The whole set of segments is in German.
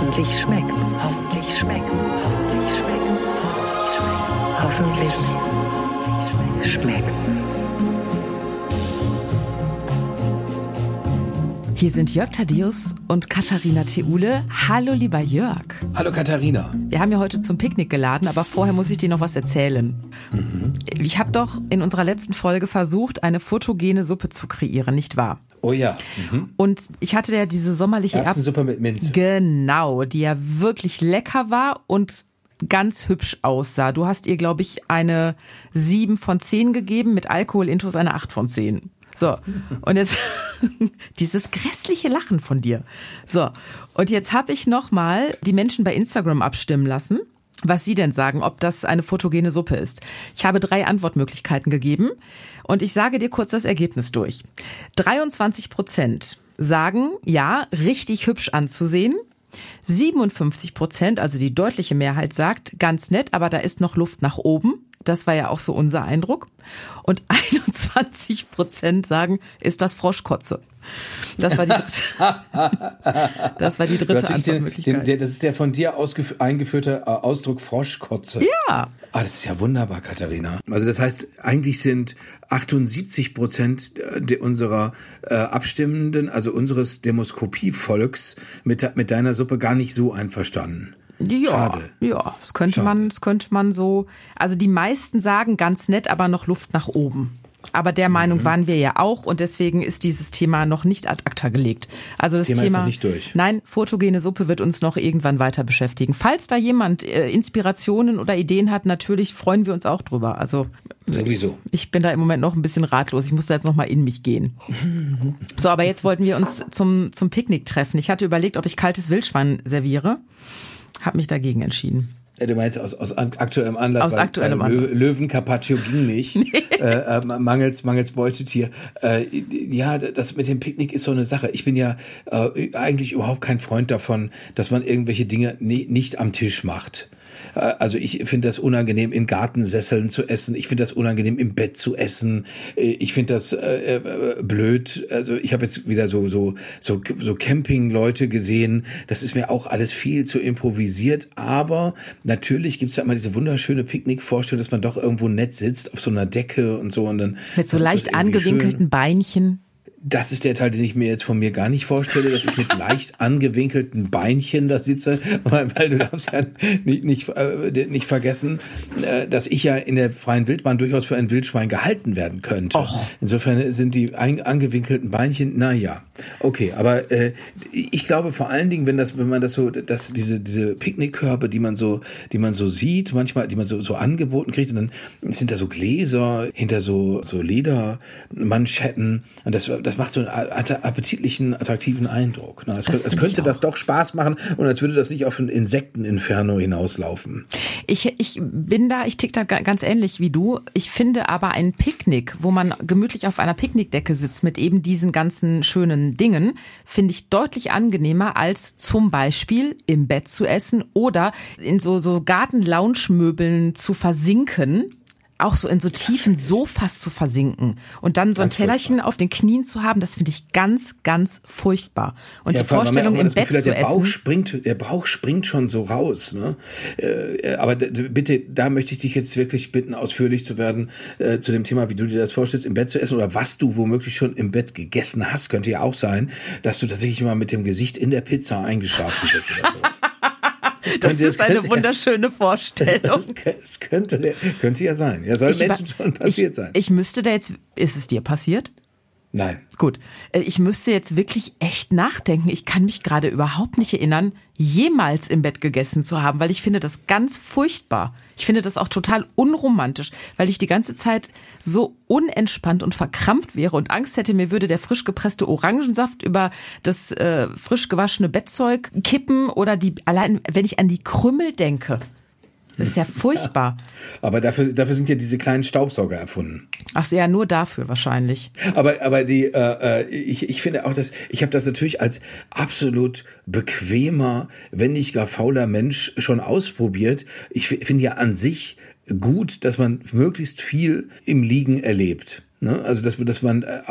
Hoffentlich schmeckt's. Hoffentlich schmeckt's. Hoffentlich schmeckt's. Hoffentlich schmeckt's. Hier sind Jörg Thaddeus und Katharina Theule. Hallo, lieber Jörg. Hallo, Katharina. Wir haben ja heute zum Picknick geladen, aber vorher muss ich dir noch was erzählen. Mhm. Ich habe doch in unserer letzten Folge versucht, eine fotogene Suppe zu kreieren, nicht wahr? Oh ja. Mhm. Und ich hatte ja diese sommerliche Erbsensuppe mit Minze. Genau, die ja wirklich lecker war und ganz hübsch aussah. Du hast ihr, glaube ich, eine 7 von 10 gegeben, mit Alkoholintus eine 8 von 10. So, und jetzt dieses grässliche Lachen von dir. So, und jetzt habe ich nochmal die Menschen bei Instagram abstimmen lassen, was sie denn sagen, ob das eine fotogene Suppe ist. Ich habe drei Antwortmöglichkeiten gegeben und ich sage dir kurz das Ergebnis durch. 23 Prozent sagen, ja, richtig hübsch anzusehen. 57 Prozent, also die deutliche Mehrheit sagt, ganz nett, aber da ist noch Luft nach oben. Das war ja auch so unser Eindruck. Und 21 Prozent sagen, ist das Froschkotze. Das war die dritte, das war die dritte Antwortmöglichkeit. Den, den, das ist der von dir eingeführte äh, Ausdruck Froschkotze. Ja. Ah, das ist ja wunderbar, Katharina. Also das heißt, eigentlich sind 78 Prozent unserer äh, Abstimmenden, also unseres Demoskopievolks, mit, mit deiner Suppe gar nicht so einverstanden. Ja, Schade. ja, das könnte Schade. man, das könnte man so. Also die meisten sagen ganz nett, aber noch Luft nach oben. Aber der Meinung mhm. waren wir ja auch und deswegen ist dieses Thema noch nicht ad acta gelegt. Also das, das Thema, Thema, ist noch nicht durch. Nein, photogene Suppe wird uns noch irgendwann weiter beschäftigen. Falls da jemand äh, Inspirationen oder Ideen hat, natürlich freuen wir uns auch drüber. Also sowieso. Ich bin da im Moment noch ein bisschen ratlos. Ich muss da jetzt noch mal in mich gehen. so, aber jetzt wollten wir uns zum zum Picknick treffen. Ich hatte überlegt, ob ich kaltes Wildschwein serviere. Hab mich dagegen entschieden. Du meinst aus, aus aktuellem Anlass, aus aktuellem Anlass. Löwen Carpaccio ging nicht, nee. äh, äh, mangels, mangels Beutetier. Äh, ja, das mit dem Picknick ist so eine Sache. Ich bin ja äh, eigentlich überhaupt kein Freund davon, dass man irgendwelche Dinge nie, nicht am Tisch macht. Äh, also ich finde das unangenehm, in Gartensesseln zu essen. Ich finde das unangenehm, im Bett zu essen. Äh, ich finde das äh, äh, blöd. Also ich habe jetzt wieder so so so so Camping-Leute gesehen. Das ist mir auch alles viel zu improvisiert. Aber natürlich gibt's ja immer diese wunderschöne Picknick-Vorstellung, dass man doch irgendwo nett sitzt auf so einer Decke und so und dann mit so leicht angewinkelten schön. Beinchen das ist der Teil, den ich mir jetzt von mir gar nicht vorstelle, dass ich mit leicht angewinkelten Beinchen da sitze, weil, weil du darfst ja nicht, nicht, äh, nicht vergessen, äh, dass ich ja in der freien Wildbahn durchaus für ein Wildschwein gehalten werden könnte. Och. Insofern sind die ein, angewinkelten Beinchen, na ja, okay, aber äh, ich glaube vor allen Dingen, wenn das, wenn man das so, dass diese diese Picknickkörbe, die man so, die man so sieht, manchmal, die man so so angeboten kriegt, und dann sind da so Gläser hinter so so Ledermanschetten und das das macht so einen appetitlichen, attraktiven Eindruck. Ne? Es, es könnte das doch Spaß machen und als würde das nicht auf ein Insekteninferno hinauslaufen. Ich, ich bin da, ich tick da ganz ähnlich wie du. Ich finde aber ein Picknick, wo man gemütlich auf einer Picknickdecke sitzt mit eben diesen ganzen schönen Dingen, finde ich deutlich angenehmer als zum Beispiel im Bett zu essen oder in so, so Garten-Lounge-Möbeln zu versinken auch so in so tiefen Sofas zu versinken und dann so ein Tellerchen furchtbar. auf den Knien zu haben, das finde ich ganz, ganz furchtbar. Und ja, die Vorstellung im Bett Gefühl, zu der essen. Bauch springt, der Bauch springt schon so raus. Ne? Äh, aber bitte, da möchte ich dich jetzt wirklich bitten, ausführlich zu werden äh, zu dem Thema, wie du dir das vorstellst, im Bett zu essen oder was du womöglich schon im Bett gegessen hast. Könnte ja auch sein, dass du tatsächlich mal mit dem Gesicht in der Pizza eingeschlafen bist oder sowas. Das, das ist eine wunderschöne Vorstellung. Es könnte, könnte ja sein. Ja, soll ich Menschen schon passiert ich, sein. Ich müsste da jetzt, ist es dir passiert? Nein. Gut. Äh, ich müsste jetzt wirklich echt nachdenken. Ich kann mich gerade überhaupt nicht erinnern, jemals im Bett gegessen zu haben, weil ich finde das ganz furchtbar. Ich finde das auch total unromantisch, weil ich die ganze Zeit so unentspannt und verkrampft wäre und Angst hätte, mir würde der frisch gepresste Orangensaft über das äh, frisch gewaschene Bettzeug kippen oder die allein, wenn ich an die Krümmel denke. Das ist ja furchtbar. Aber dafür, dafür sind ja diese kleinen Staubsauger erfunden. Ach ja, nur dafür wahrscheinlich. Aber, aber die, äh, äh ich, ich finde auch, dass ich habe das natürlich als absolut bequemer, wenn nicht gar fauler Mensch schon ausprobiert. Ich finde ja an sich gut, dass man möglichst viel im Liegen erlebt. Ne? Also dass, dass man, äh,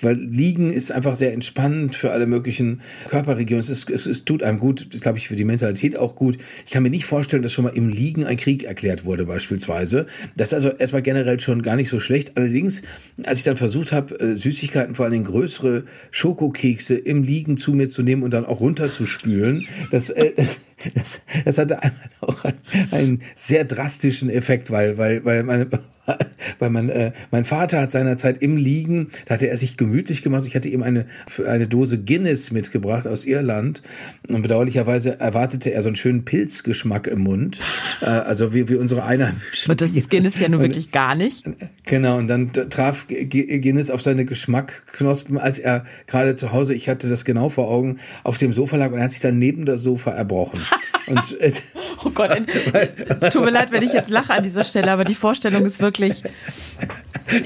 weil Liegen ist einfach sehr entspannend für alle möglichen Körperregionen. Es, ist, es, es tut einem gut, das glaube ich für die Mentalität auch gut. Ich kann mir nicht vorstellen, dass schon mal im Liegen ein Krieg erklärt wurde beispielsweise. Das ist also erstmal generell schon gar nicht so schlecht. Allerdings, als ich dann versucht habe, äh, Süßigkeiten, vor allem größere Schokokekse im Liegen zu mir zu nehmen und dann auch runterzuspülen, das, äh, das, das hatte einmal auch einen sehr drastischen Effekt, weil, weil, weil meine weil man, äh, mein Vater hat seinerzeit im Liegen, da hatte er sich gemütlich gemacht. Ich hatte ihm eine, eine Dose Guinness mitgebracht aus Irland. Und bedauerlicherweise erwartete er so einen schönen Pilzgeschmack im Mund. Äh, also wie, wie unsere Einheimischen. Und das ist Guinness ja nun wirklich gar nicht. Genau, und dann traf Guinness auf seine Geschmackknospen, als er gerade zu Hause, ich hatte das genau vor Augen, auf dem Sofa lag und er hat sich dann neben das Sofa erbrochen. und, äh, oh Gott, es tut mir leid, wenn ich jetzt lache an dieser Stelle, aber die Vorstellung ist wirklich.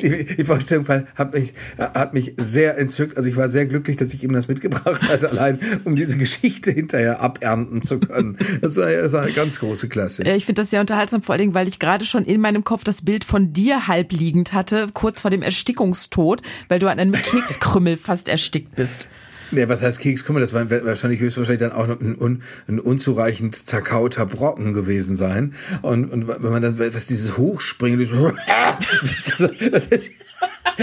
Die, die Vorstellung hat mich, hat mich sehr entzückt. Also ich war sehr glücklich, dass ich ihm das mitgebracht hatte, allein um diese Geschichte hinterher abernten zu können. Das war, das war eine ganz große Klasse. Ich finde das sehr unterhaltsam, vor allen Dingen, weil ich gerade schon in meinem Kopf das Bild von dir halb liegend hatte, kurz vor dem Erstickungstod, weil du an einem Kekskrümmel fast erstickt bist. Ja, was heißt Keks? Guck mal, das war wahrscheinlich höchstwahrscheinlich dann auch ein, un, ein unzureichend zerkauter Brocken gewesen sein. Und, und wenn man dann, was dieses Hochspringen, das ist,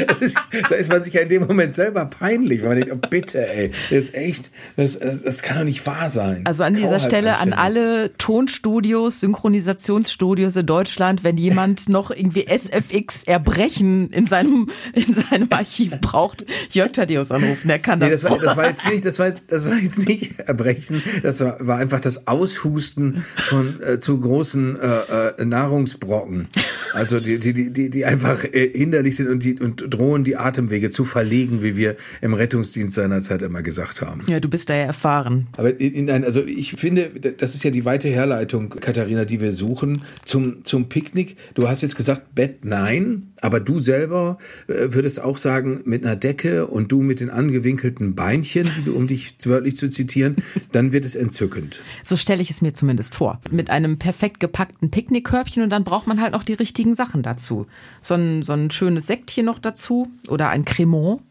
das ist, da ist man sich ja in dem Moment selber peinlich, weil man denkt, oh, bitte, ey, das ist echt, das, das, das kann doch nicht wahr sein. Also an dieser Stelle an alle Tonstudios, Synchronisationsstudios in Deutschland, wenn jemand noch irgendwie SFX Erbrechen in seinem, in seinem Archiv braucht, Jörg Thaddeus anrufen, der kann das. Nee, das, war, das war jetzt nicht, das war jetzt, das war jetzt nicht Erbrechen, das war, war einfach das Aushusten von äh, zu großen äh, äh, Nahrungsbrocken. Also die, die, die, die einfach äh, hinderlich sind und die und drohen die Atemwege zu verlegen, wie wir im Rettungsdienst seinerzeit immer gesagt haben. Ja, du bist da ja erfahren. Aber in, in, also ich finde, das ist ja die weite Herleitung, Katharina, die wir suchen zum, zum Picknick. Du hast jetzt gesagt, Bett nein, aber du selber äh, würdest auch sagen, mit einer Decke und du mit den angewinkelten Beinchen, um dich wörtlich zu zitieren, dann wird es entzückend. So stelle ich es mir zumindest vor. Mit einem perfekt gepackten Picknickkörbchen und dann braucht man halt noch die richtigen Sachen dazu. So ein, so ein schönes Sektchen noch dazu oder ein Cremant.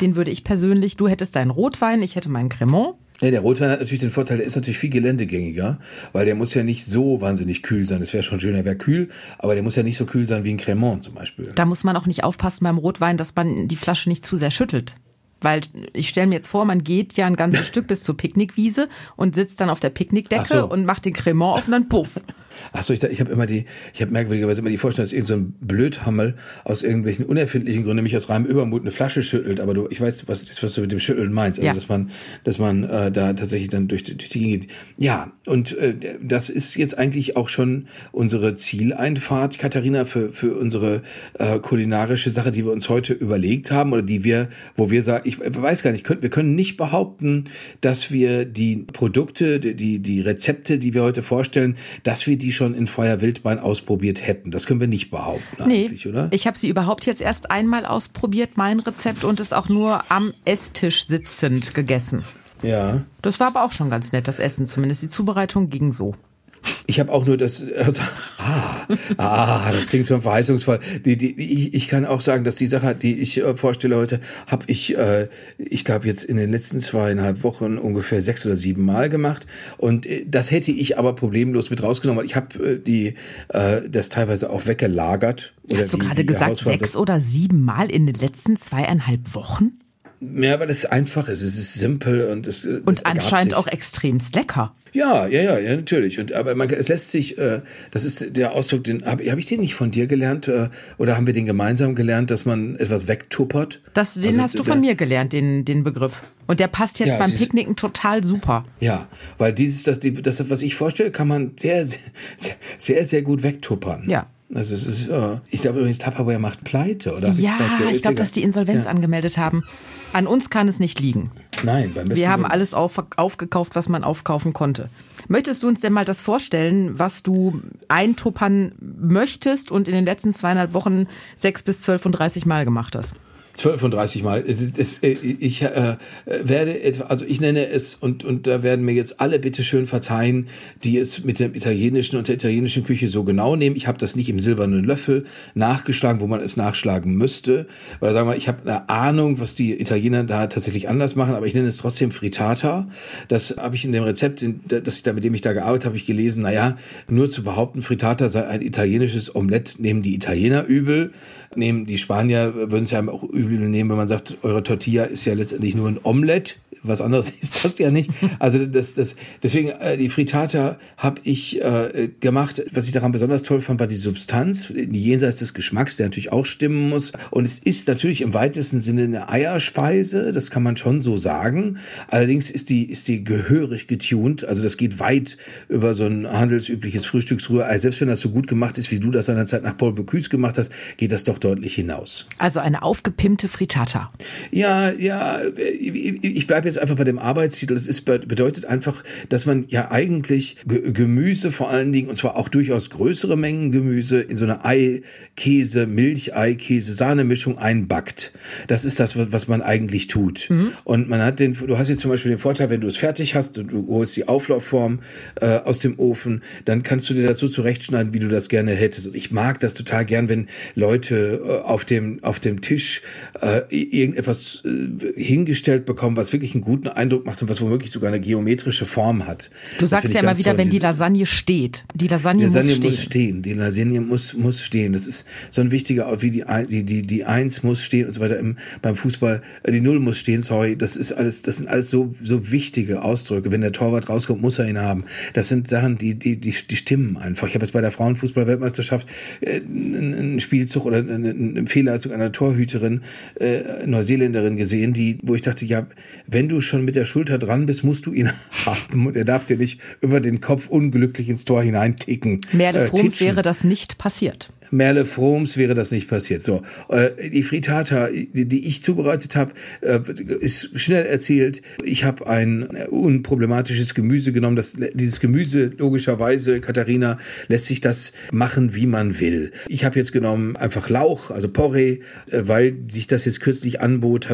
Den würde ich persönlich, du hättest deinen Rotwein, ich hätte meinen Cremant. Ja, der Rotwein hat natürlich den Vorteil, der ist natürlich viel geländegängiger, weil der muss ja nicht so wahnsinnig kühl sein. Es wäre schon schön, er wäre kühl, aber der muss ja nicht so kühl sein wie ein Cremant zum Beispiel. Da muss man auch nicht aufpassen beim Rotwein, dass man die Flasche nicht zu sehr schüttelt. Weil ich stelle mir jetzt vor, man geht ja ein ganzes Stück bis zur Picknickwiese und sitzt dann auf der Picknickdecke so. und macht den Cremant auf und dann puff. Achso, ich, ich habe immer die, ich habe merkwürdigerweise immer die Vorstellung, dass irgendein so Blödhammel aus irgendwelchen unerfindlichen Gründen, nämlich aus reinem Übermut, eine Flasche schüttelt. Aber du, ich weiß, was, was du mit dem Schütteln meinst. Also, ja. dass man, dass man äh, da tatsächlich dann durch, durch die Gegend geht. Ja, und äh, das ist jetzt eigentlich auch schon unsere Zieleinfahrt, Katharina, für, für unsere äh, kulinarische Sache, die wir uns heute überlegt haben oder die wir, wo wir sagen, ich weiß gar nicht, wir können nicht behaupten, dass wir die Produkte, die, die Rezepte, die wir heute vorstellen, dass wir die schon in Feuer Wildbein ausprobiert hätten. Das können wir nicht behaupten nee, eigentlich, oder? Ich habe sie überhaupt jetzt erst einmal ausprobiert, mein Rezept, und es auch nur am Esstisch sitzend gegessen. Ja. Das war aber auch schon ganz nett, das Essen zumindest. Die Zubereitung ging so. Ich habe auch nur das. Also, ah, ah, das klingt schon verheißungsvoll. Die, die, ich, ich kann auch sagen, dass die Sache, die ich äh, vorstelle heute, habe ich, äh, ich glaube jetzt in den letzten zweieinhalb Wochen ungefähr sechs oder sieben Mal gemacht. Und äh, das hätte ich aber problemlos mit rausgenommen. Weil ich habe äh, die äh, das teilweise auch weggelagert. Hast du gerade gesagt sechs oder sieben Mal in den letzten zweieinhalb Wochen? Ja, weil es einfach ist. Es ist simpel und es und anscheinend auch extremst lecker. Ja, ja, ja, ja, natürlich. Und aber man, es lässt sich. Äh, das ist der Ausdruck, den habe hab ich den nicht von dir gelernt äh, oder haben wir den gemeinsam gelernt, dass man etwas wegtuppert? Das, den also, hast du von mir gelernt, den den Begriff. Und der passt jetzt ja, beim Picknicken total super. Ja, weil dieses, das, die, das, was ich vorstelle, kann man sehr, sehr, sehr, sehr gut wegtuppern. Ja. Also es ist, uh, ich glaube übrigens, Tupperware macht pleite, oder? Ja, ich glaube, dass die Insolvenz ja. angemeldet haben. An uns kann es nicht liegen. Nein, beim besten Wir haben alles auf, aufgekauft, was man aufkaufen konnte. Möchtest du uns denn mal das vorstellen, was du eintuppern möchtest und in den letzten zweieinhalb Wochen sechs bis zwölf und dreißig Mal gemacht hast? 12 und 30 Mal. Äh, ich äh, werde etwa, also ich nenne es, und, und da werden mir jetzt alle bitte schön verzeihen, die es mit dem italienischen und der italienischen Küche so genau nehmen. Ich habe das nicht im silbernen Löffel nachgeschlagen, wo man es nachschlagen müsste. Weil sagen wir, ich habe eine Ahnung, was die Italiener da tatsächlich anders machen, aber ich nenne es trotzdem Frittata. Das habe ich in dem Rezept, das ich da, mit dem ich da gearbeitet habe, ich gelesen, naja, nur zu behaupten, Frittata sei ein italienisches Omelett, nehmen die Italiener übel nehmen. Die Spanier würden es ja auch übel nehmen, wenn man sagt, eure Tortilla ist ja letztendlich nur ein Omelett was anderes ist das ja nicht. Also das, das, deswegen äh, die Frittata habe ich äh, gemacht. Was ich daran besonders toll fand, war die Substanz, die jenseits des Geschmacks, der natürlich auch stimmen muss. Und es ist natürlich im weitesten Sinne eine Eierspeise, das kann man schon so sagen. Allerdings ist die ist die gehörig getuned. Also das geht weit über so ein handelsübliches Frühstücksrührei. Selbst wenn das so gut gemacht ist, wie du das seinerzeit nach Paul Bocuse gemacht hast, geht das doch deutlich hinaus. Also eine aufgepimpte Frittata. Ja, ja. Ich bleibe jetzt einfach bei dem Arbeitstitel. Das ist, bedeutet einfach, dass man ja eigentlich Gemüse vor allen Dingen, und zwar auch durchaus größere Mengen Gemüse, in so eine Ei, Käse, Milchei, Käse, Sahne-Mischung einbackt. Das ist das, was man eigentlich tut. Mhm. Und man hat den, du hast jetzt zum Beispiel den Vorteil, wenn du es fertig hast und du holst die Auflaufform äh, aus dem Ofen, dann kannst du dir das so zurechtschneiden, wie du das gerne hättest. Und ich mag das total gern, wenn Leute äh, auf dem, auf dem Tisch äh, irgendetwas äh, hingestellt bekommen, was wirklich ein guten Eindruck macht und was womöglich sogar eine geometrische Form hat. Du sagst ja immer wieder, toll. wenn die Lasagne steht. Die Lasagne, die Lasagne muss, stehen. muss stehen. Die Lasagne muss, muss stehen. Das ist so ein wichtiger, wie die, die, die, die Eins muss stehen und so weiter im, beim Fußball. Äh, die Null muss stehen, sorry. Das ist alles, das sind alles so, so wichtige Ausdrücke. Wenn der Torwart rauskommt, muss er ihn haben. Das sind Sachen, die, die, die, die stimmen einfach. Ich habe jetzt bei der Frauenfußball-Weltmeisterschaft äh, einen Spielzug oder eine, Fehlleistung einer Torhüterin, äh, Neuseeländerin gesehen, die, wo ich dachte, ja, wenn du schon mit der Schulter dran bist, musst du ihn haben und er darf dir nicht über den Kopf unglücklich ins Tor hineinticken. Merle Froms äh, wäre das nicht passiert. Merle Froms wäre das nicht passiert. So, äh, die Frittata, die, die ich zubereitet habe, äh, ist schnell erzählt. Ich habe ein unproblematisches Gemüse genommen. Das, dieses Gemüse, logischerweise, Katharina, lässt sich das machen, wie man will. Ich habe jetzt genommen einfach Lauch, also Porree, äh, weil sich das jetzt kürzlich anbot,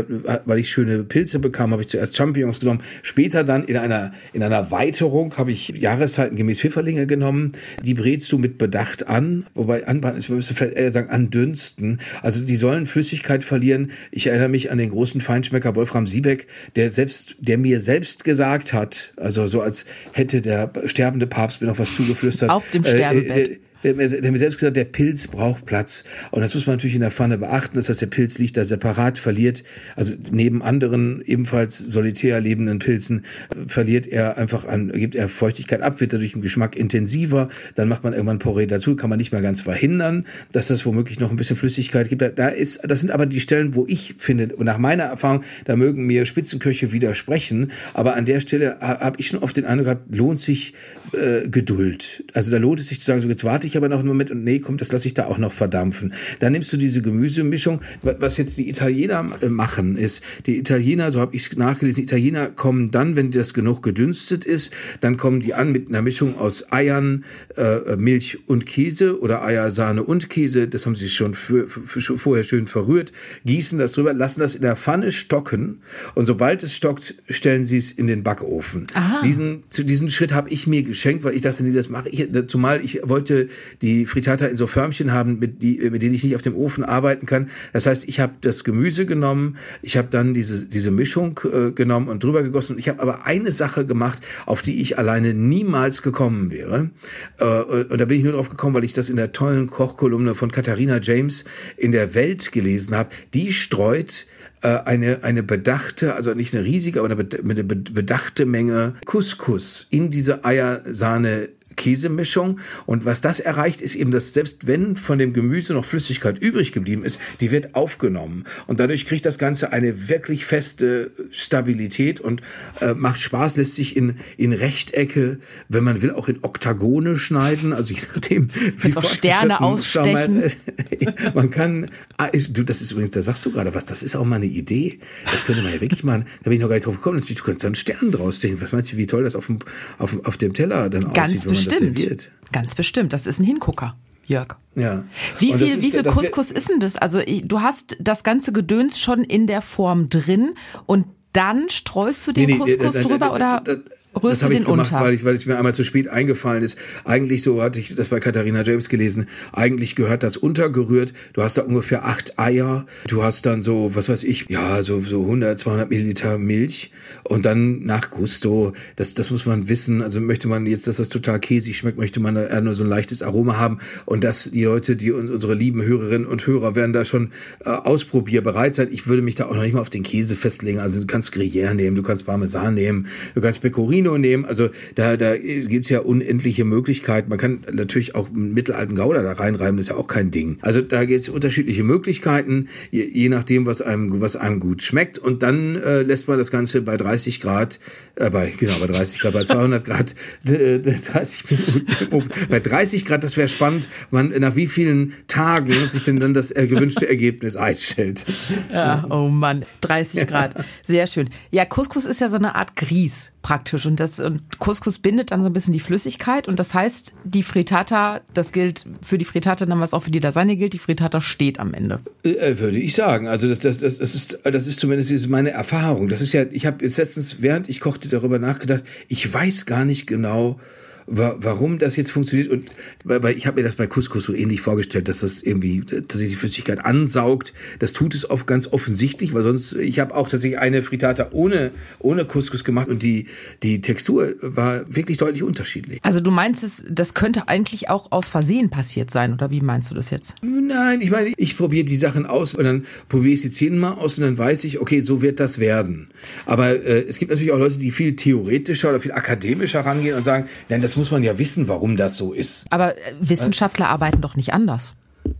weil ich schöne Pilze bekam, habe ich zuerst Champignons genommen. Später dann in einer, in einer Erweiterung habe ich Jahreszeiten gemäß Pfifferlinge genommen. Die brätst du mit Bedacht an, wobei anbauen ist müsste vielleicht eher sagen, andünsten. Also die sollen Flüssigkeit verlieren. Ich erinnere mich an den großen Feinschmecker Wolfram Siebeck, der selbst, der mir selbst gesagt hat, also so als hätte der sterbende Papst mir noch was zugeflüstert. Auf dem Sterbebett. Äh, äh, der, der mir selbst gesagt, der Pilz braucht Platz. Und das muss man natürlich in der Pfanne beachten. Das heißt, der Pilz liegt da separat, verliert, also neben anderen ebenfalls solitär lebenden Pilzen, äh, verliert er einfach an, gibt er Feuchtigkeit ab, wird dadurch im Geschmack intensiver. Dann macht man irgendwann Porree dazu, kann man nicht mehr ganz verhindern, dass das womöglich noch ein bisschen Flüssigkeit gibt. Da ist, das sind aber die Stellen, wo ich finde, und nach meiner Erfahrung, da mögen mir Spitzenköche widersprechen, aber an der Stelle habe ich schon oft den Eindruck gehabt, lohnt sich äh, Geduld. Also da lohnt es sich zu sagen, so jetzt warte ich aber noch einen Moment und nee, komm, das lasse ich da auch noch verdampfen. Dann nimmst du diese Gemüsemischung. Was jetzt die Italiener äh, machen, ist, die Italiener, so habe ich es nachgelesen, die Italiener kommen dann, wenn das genug gedünstet ist, dann kommen die an mit einer Mischung aus Eiern, äh, Milch und Käse oder Eier, Sahne und Käse. Das haben sie schon für, für, für vorher schön verrührt, gießen das drüber, lassen das in der Pfanne stocken und sobald es stockt, stellen sie es in den Backofen. Aha. Diesen, zu diesen Schritt habe ich mir geschenkt, weil ich dachte, nee, das mache ich, zumal ich wollte die Frittata in so Förmchen haben, mit, die, mit denen ich nicht auf dem Ofen arbeiten kann. Das heißt, ich habe das Gemüse genommen, ich habe dann diese, diese Mischung äh, genommen und drüber gegossen. Ich habe aber eine Sache gemacht, auf die ich alleine niemals gekommen wäre. Äh, und da bin ich nur drauf gekommen, weil ich das in der tollen Kochkolumne von Katharina James in der Welt gelesen habe. Die streut äh, eine, eine bedachte, also nicht eine riesige, aber eine bedachte Menge Couscous in diese Eiersahne Käsemischung. Und was das erreicht, ist eben, dass selbst wenn von dem Gemüse noch Flüssigkeit übrig geblieben ist, die wird aufgenommen. Und dadurch kriegt das Ganze eine wirklich feste Stabilität und äh, macht Spaß, lässt sich in, in Rechtecke, wenn man will, auch in Oktagone schneiden. Also je nachdem, wie auch Sterne ausstechen. Man, man kann, ah, du, das ist übrigens, da sagst du gerade was, das ist auch mal eine Idee. Das könnte man ja wirklich machen. Da bin ich noch gar nicht drauf gekommen. Natürlich, du könntest da einen Stern draus stechen. Was meinst du, wie toll das auf dem, auf, auf dem Teller dann Ganz aussieht, bestimmt. Ganz bestimmt. Das ist ein Hingucker. Jörg. Ja. Wie Und viel, ist- wie viel Couscous ist denn das? Also du hast das ganze Gedöns schon in der Form drin und dann streust du den Nee, nee, Couscous äh, äh, drüber äh, oder das- rührst das habe ich gemacht, unter? Weil, ich, weil es mir einmal zu spät eingefallen ist. Eigentlich, so hatte ich das bei Katharina James gelesen, eigentlich gehört das untergerührt. Du hast da ungefähr acht Eier. Du hast dann so, was weiß ich, ja, so, so 100, 200 Milliliter Milch. Und dann nach Gusto, das, das muss man wissen. Also möchte man jetzt, dass das total käsig schmeckt, möchte man eher nur so ein leichtes Aroma haben. Und dass die Leute, die uns, unsere lieben Hörerinnen und Hörer werden da schon äh, ausprobierbereit sein. Ich würde mich da auch noch nicht mal auf den Käse festlegen. Also du kannst Gruyère nehmen, du kannst Parmesan nehmen, du kannst Pecorino nehmen. Also da, da gibt's ja unendliche Möglichkeiten. Man kann natürlich auch einen mittelalten Gouda da reinreiben, ist ja auch kein Ding. Also da gibt's unterschiedliche Möglichkeiten, je, je nachdem, was einem, was einem gut schmeckt. Und dann äh, lässt man das Ganze bei 30 Grad, äh, bei, genau, bei 30 Grad, bei 200 Grad, äh, 30 Minuten. Bei 30 Grad, das wäre spannend, man, nach wie vielen Tagen sich denn dann das äh, gewünschte Ergebnis einstellt. Ja, oh Mann, 30 Grad. Sehr schön. Ja, Couscous ist ja so eine Art Grieß praktisch und das und Couscous bindet dann so ein bisschen die Flüssigkeit und das heißt, die Frittata, das gilt für die Frittata, dann was auch für die Lasagne gilt, die Frittata steht am Ende. Äh, würde ich sagen. Also das, das, das, das ist das ist zumindest meine Erfahrung. Das ist ja, ich habe jetzt letztens, während ich kochte, darüber nachgedacht. Ich weiß gar nicht genau, wa warum das jetzt funktioniert. Und weil, ich habe mir das bei Couscous so ähnlich vorgestellt, dass das irgendwie tatsächlich die Flüssigkeit ansaugt. Das tut es oft ganz offensichtlich, weil sonst ich habe auch tatsächlich eine Frittata ohne ohne Couscous gemacht und die die Textur war wirklich deutlich unterschiedlich. Also du meinst es, das könnte eigentlich auch aus Versehen passiert sein oder wie meinst du das jetzt? Nein, ich meine, ich probiere die Sachen aus und dann probiere ich sie zehnmal aus und dann weiß ich, okay, so wird das werden. Aber äh, es gibt natürlich auch Leute, die viel theoretischer oder viel akademischer rangehen und sagen, nein, das muss man ja wissen, warum das so ist. Aber äh, Wissenschaftler arbeiten doch nicht anders.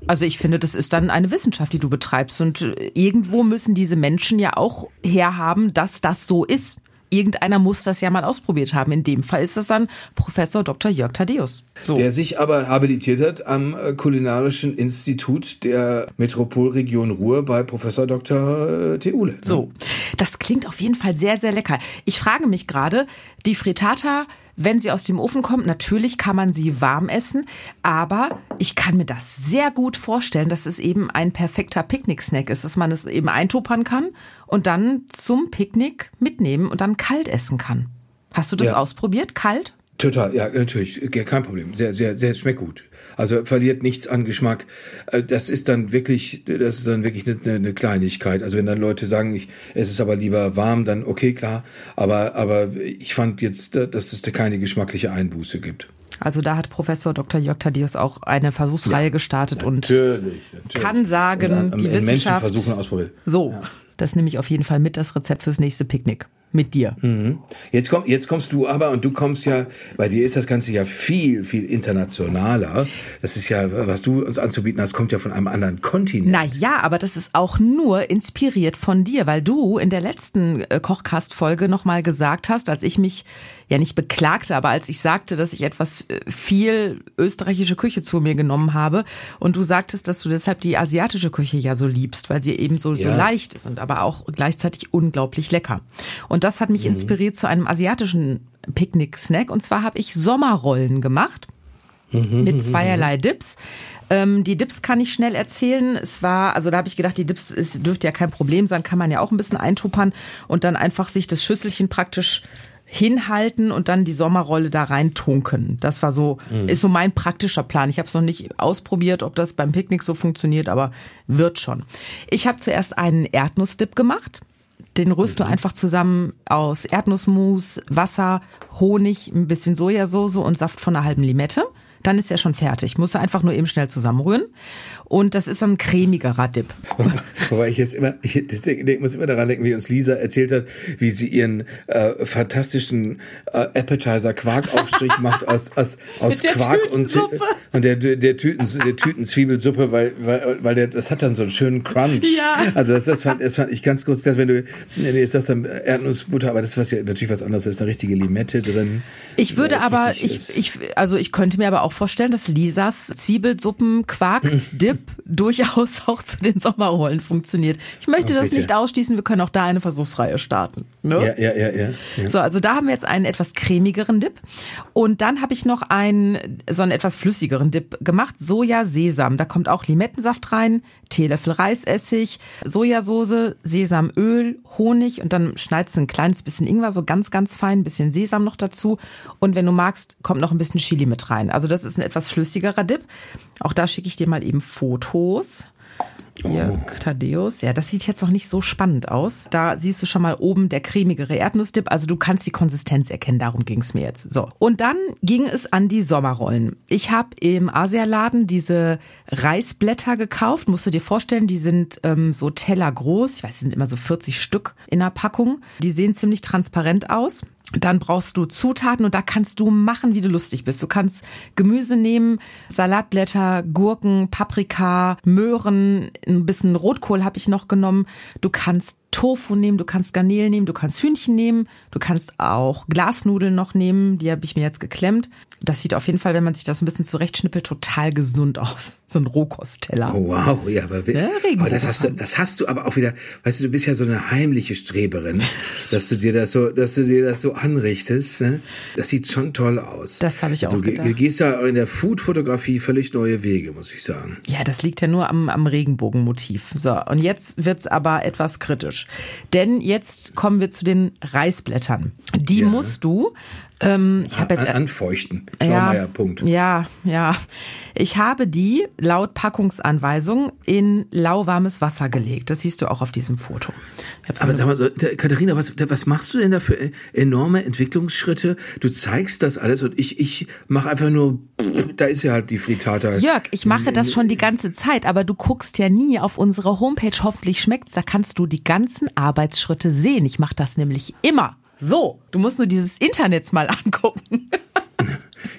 Also ich finde, das ist dann eine Wissenschaft, die du betreibst und äh, irgendwo müssen diese Menschen ja auch herhaben, dass das so ist. Irgendeiner muss das ja mal ausprobiert haben. In dem Fall ist das dann Professor Dr. Jörg Thaddeus. So. Der sich aber habilitiert hat am äh, Kulinarischen Institut der Metropolregion Ruhr bei Professor Dr. Theule. ne? So, das klingt auf jeden Fall sehr, sehr lecker. Ich frage mich gerade, die Frittata, wenn sie aus dem Ofen kommt, natürlich kann man sie warm essen, aber ich kann mir das sehr gut vorstellen, dass es eben ein perfekter Picknick-Snack ist, dass man es eben eintuppern kann und dann zum Picknick mitnehmen und dann kalt essen kann. Hast du das Ja. ausprobiert? Kalt? Total, ja, natürlich, kein Problem. Sehr, sehr, sehr, schmeckt gut. Also verliert nichts an Geschmack. Äh, Das ist dann wirklich, das ist dann wirklich eine, eine Kleinigkeit. Also wenn dann Leute sagen, ich, es ist aber lieber warm, dann okay, klar. Aber, aber ich fand jetzt, äh, dass es da keine geschmackliche Einbuße gibt. Also da hat Professor Dr. Jörg Thaddeus auch eine Versuchsreihe gestartet und Natürlich, natürlich. kann sagen, Und, ähm, die Wissenschaft. Menschenversuchen ausprobiert. So, das nehme ich auf jeden Fall mit, das Rezept fürs nächste Picknick. Mit dir. Jetzt, komm, jetzt kommst du aber und du kommst ja, bei dir ist das Ganze ja viel, viel internationaler. Das ist ja, was du uns anzubieten hast, kommt ja von einem anderen Kontinent. Na ja, aber das ist auch nur inspiriert von dir, weil du in der letzten äh, Kochcast-Folge nochmal gesagt hast, als ich mich ja nicht beklagte, aber als ich sagte, dass ich etwas äh, viel österreichische Küche zu mir genommen habe und du sagtest, dass du deshalb die asiatische Küche ja so liebst, weil sie eben so, so Ja. leicht ist und aber auch gleichzeitig unglaublich lecker. Und das hat mich inspiriert zu einem asiatischen Picknick-Snack und zwar habe ich Sommerrollen gemacht mit zweierlei Dips. Ähm, die Dips kann ich schnell erzählen. Es war, also da habe ich gedacht, die Dips es dürfte ja kein Problem sein, kann man ja auch ein bisschen eintuppern und dann einfach sich das Schüsselchen praktisch hinhalten und dann die Sommerrolle da rein tunken. Das war so, ist so mein praktischer Plan. Ich habe es noch nicht ausprobiert, ob das beim Picknick so funktioniert, aber wird schon. Ich habe zuerst einen Erdnussdip gemacht. Den rührst du einfach zusammen aus Erdnussmus, Wasser, Honig, ein bisschen Sojasauce und Saft von einer halben Limette. Dann ist er schon fertig. Musst du einfach nur eben schnell zusammenrühren. Und das ist ein cremigerer Dip. Wobei ich jetzt immer, ich, muss immer daran denken, wie uns Lisa erzählt hat, wie sie ihren äh, fantastischen äh, Appetizer Quarkaufstrich macht aus aus aus Quark und und der der Tüten der Tütenzwiebelsuppe, weil weil weil der das hat dann so einen schönen Crunch. Ja. Also das das fand, das fand ich ganz groß, dass wenn du, wenn du jetzt sagst dann Erdnussbutter, aber das ist was ja natürlich was anderes, da ist eine richtige Limette drin. Ich würde aber, ich, ich, also ich könnte mir aber auch auch vorstellen, dass Lisas Zwiebelsuppen-Quark-Dip durchaus auch zu den Sommerrollen funktioniert. Ich möchte Oh, das nicht ausschließen, wir können auch da eine Versuchsreihe starten. Ne? Ja, ja, ja, ja. ja. So, also da haben wir jetzt einen etwas cremigeren Dip. Und dann habe ich noch einen, so einen etwas flüssigeren Dip gemacht. Soja-Sesam. Da kommt auch Limettensaft rein, Teelöffel Reisessig, Sojasauce, Sesamöl, Honig und dann schneidest du ein kleines bisschen Ingwer, so ganz, ganz fein, ein bisschen Sesam noch dazu. Und wenn du magst, kommt noch ein bisschen Chili mit rein. Also das ist ein etwas flüssigerer Dip. Auch da schicke ich dir mal eben Fotos. Hier, Thaddeus. Ja, das sieht jetzt noch nicht so spannend aus. Da siehst du schon mal oben der cremigere Erdnussdip. Also du kannst die Konsistenz erkennen, darum ging es mir jetzt. So. Und dann ging es an die Sommerrollen. Ich habe im Asialaden diese Reisblätter gekauft. Musst du dir vorstellen, die sind ähm, so tellergroß. Ich weiß, sind immer so 40 Stück in der Packung. Die sehen ziemlich transparent aus. Dann brauchst du Zutaten und da kannst du machen, wie du lustig bist. Du kannst Gemüse nehmen, Salatblätter, Gurken, Paprika, Möhren, ein bisschen Rotkohl habe ich noch genommen. Du kannst Tofu nehmen, du kannst Garnelen nehmen, du kannst Hühnchen nehmen, du kannst auch Glasnudeln noch nehmen, die habe ich mir jetzt geklemmt. Das sieht auf jeden Fall, wenn man sich das ein bisschen zurechtschnippelt, total gesund aus. So ein Rohkostteller. Oh, wow, ja, aber, Ja, aber das hast du, das hast du aber auch wieder, weißt du, du bist ja so eine heimliche Streberin, dass du dir das so, dass du dir das so anrichtest, ne? Das sieht schon toll aus. Das habe ich auch du, ge- gedacht. Du gehst da in der Food-Fotografie völlig neue Wege, muss ich sagen. Ja, das liegt ja nur am, am Regenbogenmotiv. So, und jetzt wird's aber etwas kritisch. Denn jetzt kommen wir zu den Reisblättern. Die Ja. musst du, ähm, ich habe jetzt anfeuchten. Schaumeier, Punkt. Ja, ja. Ich habe die laut Packungsanweisung in lauwarmes Wasser gelegt. Das siehst du auch auf diesem Foto. Aber sag mal so, Katharina, was, was machst du denn da für äh, enorme Entwicklungsschritte? Du zeigst das alles und ich, ich mache einfach nur, da ist ja halt die Fritata. Jörg, ich mache das schon die ganze Zeit, aber du guckst ja nie auf unsere Homepage, hoffentlich schmeckt's, da kannst du die ganzen Arbeitsschritte sehen. Ich mache das nämlich immer. So, du musst nur dieses Internet mal angucken.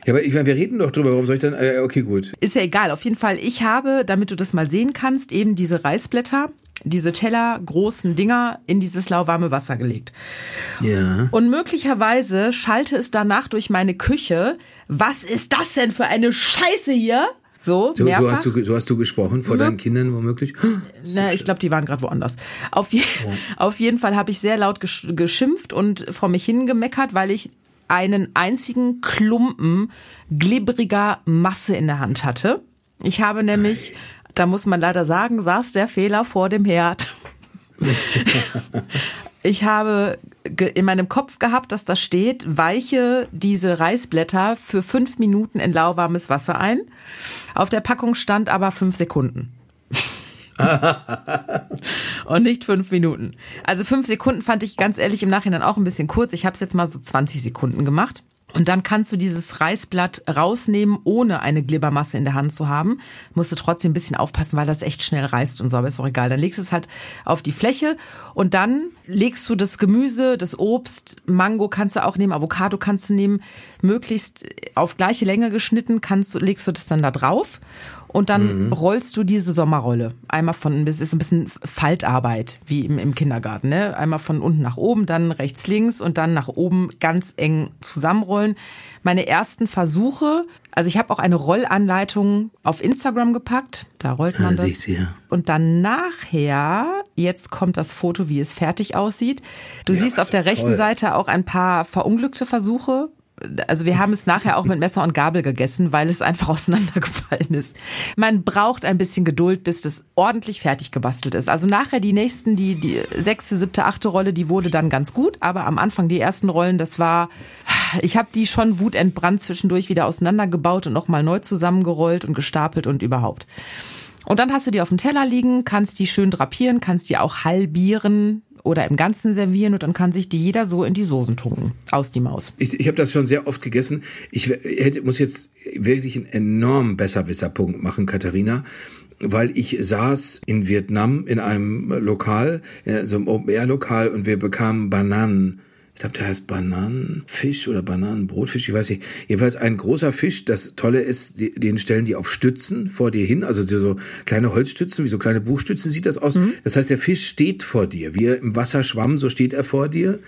Ja, aber ich meine, wir reden doch drüber, warum soll ich dann, äh, okay, gut. Ist ja egal, auf jeden Fall. Ich habe, damit du das mal sehen kannst, eben diese Reisblätter, diese Teller, großen Dinger in dieses lauwarme Wasser gelegt. Ja. Und möglicherweise schalte es danach durch meine Küche. Was ist das denn für eine Scheiße hier? So, So, so, hast du, so hast du gesprochen vor Ja. deinen Kindern womöglich? Na, ich glaube, die waren gerade woanders. Auf, je auf jeden Fall habe ich sehr laut gesch geschimpft und vor mich hingemeckert, weil ich einen einzigen Klumpen glibbriger Masse in der Hand hatte. Ich habe nämlich, da muss man leider sagen, saß der Fehler vor dem Herd. Ich habe in meinem Kopf gehabt, dass da steht, weiche diese Reisblätter für fünf Minuten in lauwarmes Wasser ein. Auf der Packung stand aber fünf Sekunden. Und nicht fünf Minuten. Also fünf Sekunden fand ich ganz ehrlich im Nachhinein auch ein bisschen kurz. Ich habe es jetzt mal so 20 Sekunden gemacht. Und dann kannst du dieses Reisblatt rausnehmen, ohne eine Glibbermasse in der Hand zu haben. Musst du trotzdem ein bisschen aufpassen, weil das echt schnell reißt und so, aber ist auch egal. Dann legst du es halt auf die Fläche und dann legst du das Gemüse, das Obst, Mango kannst du auch nehmen, Avocado kannst du nehmen, möglichst auf gleiche Länge geschnitten, kannst du, legst du das dann da drauf und dann rollst du diese Sommerrolle. Einmal von, es ist ein bisschen Faltarbeit, wie im, im Kindergarten, ne? Einmal von unten nach oben, dann rechts, links und dann nach oben ganz eng zusammenrollen. Meine ersten Versuche, also ich habe auch eine Rollanleitung auf Instagram gepackt, da rollt man Ja, das. sie, ja. Und dann nachher, jetzt kommt das Foto, wie es fertig aussieht. Du Ja, siehst auf der ist rechten toll. Seite auch ein paar verunglückte Versuche. Also wir haben es nachher auch mit Messer und Gabel gegessen, weil es einfach auseinandergefallen ist. Man braucht ein bisschen Geduld, bis das ordentlich fertig gebastelt ist. Also nachher die nächsten, die, die sechste, siebte, achte Rolle, die wurde dann ganz gut. Aber am Anfang die ersten Rollen, das war, ich habe die schon wutentbrannt zwischendurch wieder auseinandergebaut und nochmal neu zusammengerollt und gestapelt und überhaupt. Und dann hast du die auf dem Teller liegen, kannst die schön drapieren, kannst die auch halbieren oder im Ganzen servieren und dann kann sich die jeder so in die Soßen tunken. Aus die Maus. Ich, ich habe das schon sehr oft gegessen. Ich hätte, muss jetzt wirklich einen enorm Besserwisserpunkt machen, Katharina. Weil ich saß in Vietnam in einem Lokal, in so einem Open-Air-Lokal und wir bekamen Bananen. Ich glaube, der heißt Bananenfisch oder Bananenbrotfisch, ich weiß nicht. Jedenfalls ein großer Fisch. Das Tolle ist, die, den stellen die auf Stützen vor dir hin, also so, so kleine Holzstützen, wie so kleine Buchstützen sieht das aus. Das heißt, der Fisch steht vor dir. Wie er im Wasser schwamm, so steht er vor dir.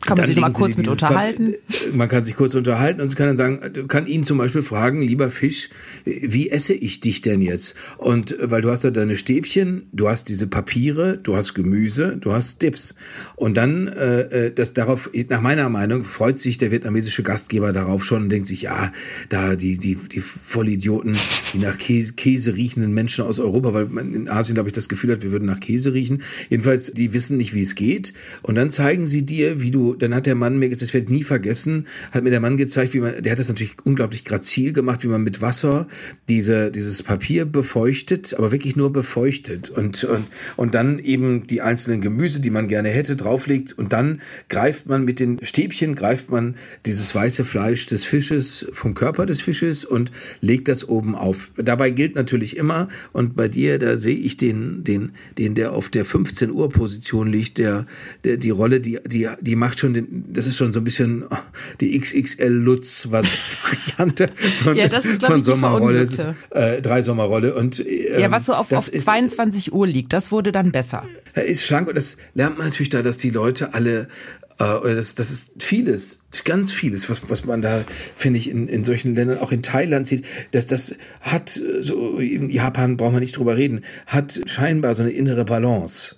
Kann man sich mal kurz mit unterhalten? Man kann sich kurz unterhalten und sie kann dann sagen, kann ihn zum Beispiel fragen, lieber Fisch, wie esse ich dich denn jetzt? Und weil du hast da deine Stäbchen, du hast diese Papiere, du hast Gemüse, du hast Dips. Und dann, äh, das darauf, nach meiner Meinung, freut sich der vietnamesische Gastgeber darauf schon und denkt sich, ja, da die, die, die Vollidioten, die nach Käse, Käse riechenden Menschen aus Europa, weil man in Asien, glaube ich, das Gefühl hat, wir würden nach Käse riechen. Jedenfalls, die wissen nicht, wie es geht. Und dann zeigen sie dir, wie du dann hat der Mann mir, das werde nie vergessen, hat mir der Mann gezeigt, wie man, der hat das natürlich unglaublich grazil gemacht, wie man mit Wasser diese, dieses Papier befeuchtet, aber wirklich nur befeuchtet und, und, und dann eben die einzelnen Gemüse, die man gerne hätte, drauflegt und dann greift man mit den Stäbchen, greift man dieses weiße Fleisch des Fisches vom Körper des Fisches und legt das oben auf. Dabei gilt natürlich immer, und bei dir, da sehe ich den, den, den, der auf der 15 Uhr Position liegt, der, der, die Rolle, die, die, die macht schon den, das ist schon so ein bisschen die XXL Lutz was Variante von, ja, das ist, von ich, Sommerrolle. Ist, äh, drei Sommerrolle und ähm, ja, was so auf, auf 22 Uhr liegt, das wurde dann besser. Er ist schlank und das lernt man natürlich da, dass die Leute alle äh, das, das ist vieles, ganz vieles, was, was man da, finde ich, in, in solchen Ländern, auch in Thailand sieht, dass das hat, so in Japan braucht man nicht drüber reden, hat scheinbar so eine innere Balance.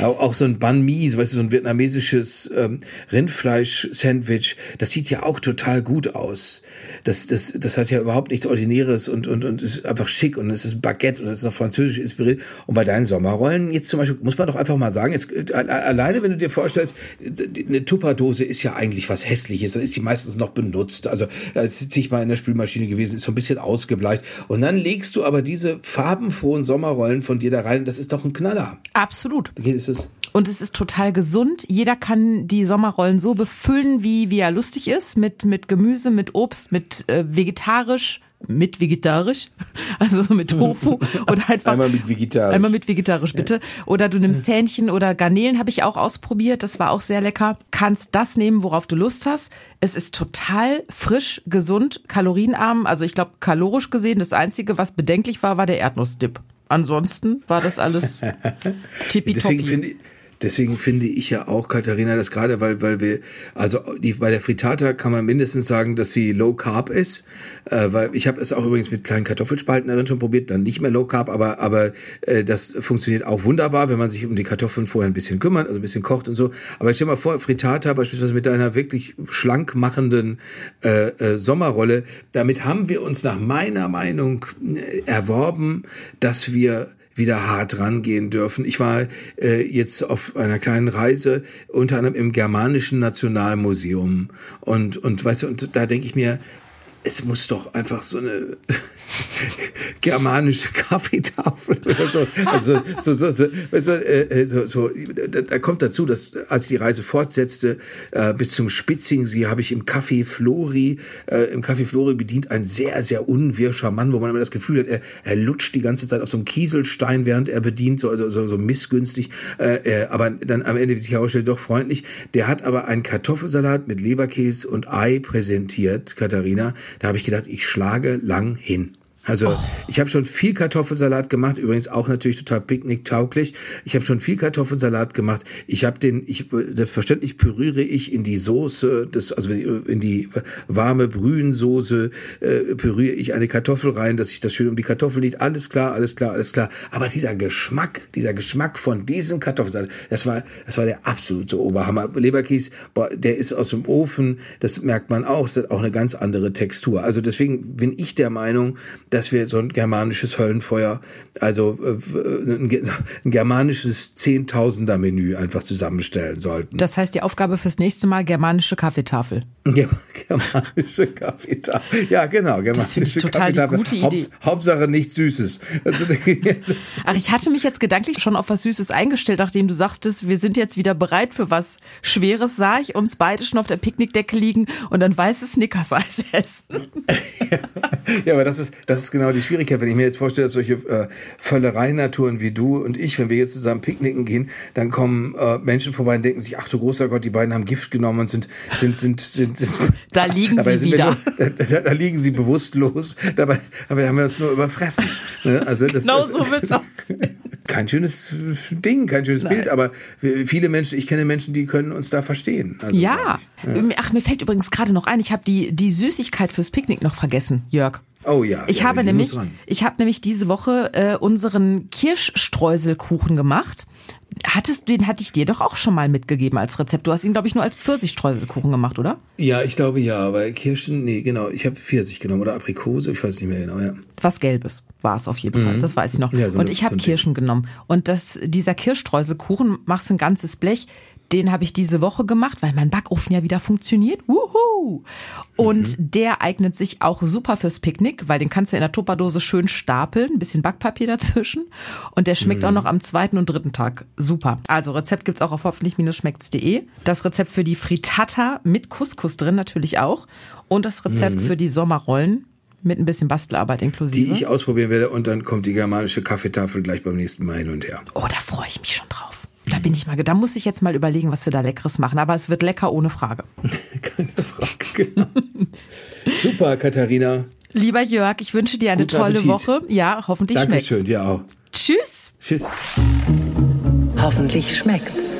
Auch, auch so ein Banh Mi, weißt du, so ein vietnamesisches ähm, Rindfleisch-Sandwich, das sieht ja auch total gut aus. Das, das, das hat ja überhaupt nichts Ordinäres und, und, und ist einfach schick und es ist Baguette und es ist noch französisch inspiriert. Und bei deinen Sommerrollen jetzt zum Beispiel, muss man doch einfach mal sagen, jetzt, äh, alleine wenn du dir vorstellst, eine Tupperdose ist ja eigentlich was Hässliches, dann ist die meistens noch benutzt. Also da ist sich mal in der Spülmaschine gewesen, ist so ein bisschen ausgebleicht. Und dann legst du aber diese farbenfrohen Sommerrollen von dir da rein, das ist doch ein Knaller. Absolut. Okay, ist es. Und es ist total gesund. Jeder kann die Sommerrollen so befüllen, wie, wie er lustig ist, mit, mit Gemüse, mit Obst, mit äh, vegetarisch, mit vegetarisch, also so mit Tofu oder einfach einmal mit vegetarisch. Einmal mit vegetarisch bitte. Oder du nimmst Hähnchen oder Garnelen habe ich auch ausprobiert, das war auch sehr lecker. Kannst das nehmen, worauf du Lust hast. Es ist total frisch, gesund, kalorienarm. Also ich glaube kalorisch gesehen das einzige, was bedenklich war, war der Erdnussdip. Ansonsten war das alles tippitoppi. Deswegen finde ich ja auch, Katharina, das gerade, weil, weil wir, also die, bei der Frittata kann man mindestens sagen, dass sie Low Carb ist. Äh, weil ich habe es auch übrigens mit kleinen Kartoffelspalten darin schon probiert, dann nicht mehr Low Carb, aber, aber äh, das funktioniert auch wunderbar, wenn man sich um die Kartoffeln vorher ein bisschen kümmert, also ein bisschen kocht und so. Aber ich stell mal vor, Frittata beispielsweise mit einer wirklich schlank machenden äh, äh, Sommerrolle, damit haben wir uns nach meiner Meinung äh, erworben, dass wir wieder hart rangehen dürfen. Ich war äh, jetzt auf einer kleinen Reise, unter anderem im Germanischen Nationalmuseum. Und, und weißt du, und da denke ich mir, es muss doch einfach so eine germanische Kaffeetafel oder so. Also so, so, so, so, äh, so, da, kommt dazu, dass als die Reise fortsetzte äh, bis zum Spitzingsee, habe ich im Café Flori, äh, im Café Flori bedient ein sehr, sehr unwirscher Mann, wo man immer das Gefühl hat, er, er lutscht die ganze Zeit auf so einem Kieselstein, während er bedient, so, so, so missgünstig, aber dann am Ende, wie sich herausstellt, doch freundlich. Der hat aber einen Kartoffelsalat mit Leberkäse und Ei präsentiert, Katharina. Da habe ich gedacht, ich schlage lang hin. Also oh. ich habe schon viel Kartoffelsalat gemacht, übrigens auch natürlich total picknicktauglich. Ich habe schon viel Kartoffelsalat gemacht. Ich habe den, ich selbstverständlich püriere ich in die Soße, das, also in die warme Brühensoße äh, püriere ich eine Kartoffel rein, dass ich das schön um die Kartoffel liegt. Alles klar, alles klar, alles klar. Aber dieser Geschmack, dieser Geschmack von diesem Kartoffelsalat, das war, das war der absolute Oberhammer. Leberkies, boah, der ist aus dem Ofen, das merkt man auch. Das hat auch eine ganz andere Textur. Also deswegen bin ich der Meinung, dass dass wir so ein germanisches Höllenfeuer, also äh, ein, ein germanisches Zehntausender-Menü einfach zusammenstellen sollten. Das heißt, die Aufgabe fürs nächste Mal germanische Kaffeetafel. Ja, germanische Kaffeetafel. Ja, genau, germanische das total Kaffeetafel. Gute Idee. Haupt, Hauptsache nicht Süßes. Also, Ach, ich hatte mich jetzt gedanklich schon auf was Süßes eingestellt, nachdem du sagtest, wir sind jetzt wieder bereit für was Schweres, sah ich uns beide schon auf der Picknickdecke liegen und dann weißes Snickers-Eis essen. ja, aber das ist, das ist ist genau die Schwierigkeit. Wenn ich mir jetzt vorstelle, dass solche äh, Völlereinaturen wie du und ich, wenn wir jetzt zusammen picknicken gehen, dann kommen äh, Menschen vorbei und denken sich, ach du großer Gott, die beiden haben Gift genommen und sind, sind, sind, sind, sind da liegen sie wieder. Nur, da, da, liegen sie bewusstlos. Dabei, dabei haben wir uns nur überfressen. Ne? Also das, genau das, so wird's auch. Kein schönes Ding, kein schönes Nein. Bild, aber viele Menschen, ich kenne Menschen, die können uns da verstehen. Also, Ja. glaub ich. Ach, mir fällt übrigens gerade noch ein, ich habe die, die Süßigkeit fürs Picknick noch vergessen, Jörg. Oh ja. Ich ja, habe nämlich, ich habe nämlich diese Woche äh, unseren Kirschstreuselkuchen gemacht. Hattest du den hatte ich dir doch auch schon mal mitgegeben als Rezept. Du hast ihn glaube ich nur als Pfirsichstreuselkuchen gemacht, oder? Ja, ich glaube ja, aber Kirschen, nee, genau, ich habe Pfirsich genommen oder Aprikose, ich weiß nicht mehr genau, ja. Was Gelbes war es auf jeden Fall, das weiß ich noch. Mhm. Ja, so und ich habe so ein Ding. Kirschen genommen. Und das, dieser Kirschstreuselkuchen, machst ein ganzes Blech, den habe ich diese Woche gemacht, weil mein Backofen ja wieder funktioniert. Wuhu! Und Mhm. der eignet sich auch super fürs Picknick, weil den kannst du in der Tupperdose schön stapeln, ein bisschen Backpapier dazwischen. Und der schmeckt Mhm. auch noch am zweiten und dritten Tag. Super. Also Rezept gibt's auch auf hoffentlich-schmeckt's.de. Das Rezept für die Frittata mit Couscous drin natürlich auch. Und das Rezept für die Sommerrollen mit ein bisschen Bastelarbeit inklusive. Mhm. Die ich ausprobieren werde und dann kommt die germanische Kaffeetafel gleich beim nächsten Mal hin und her. Oh, da freue ich mich schon drauf. Da bin ich mal, da muss ich jetzt mal überlegen, was wir da Leckeres machen. Aber es wird lecker ohne Frage. Keine Frage, genau. Super, Katharina. Lieber Jörg, ich wünsche dir eine Guten tolle Appetit. Woche. Ja, hoffentlich Dankeschön, schmeckt's. dir auch. Tschüss. Tschüss. Hoffentlich schmeckt's.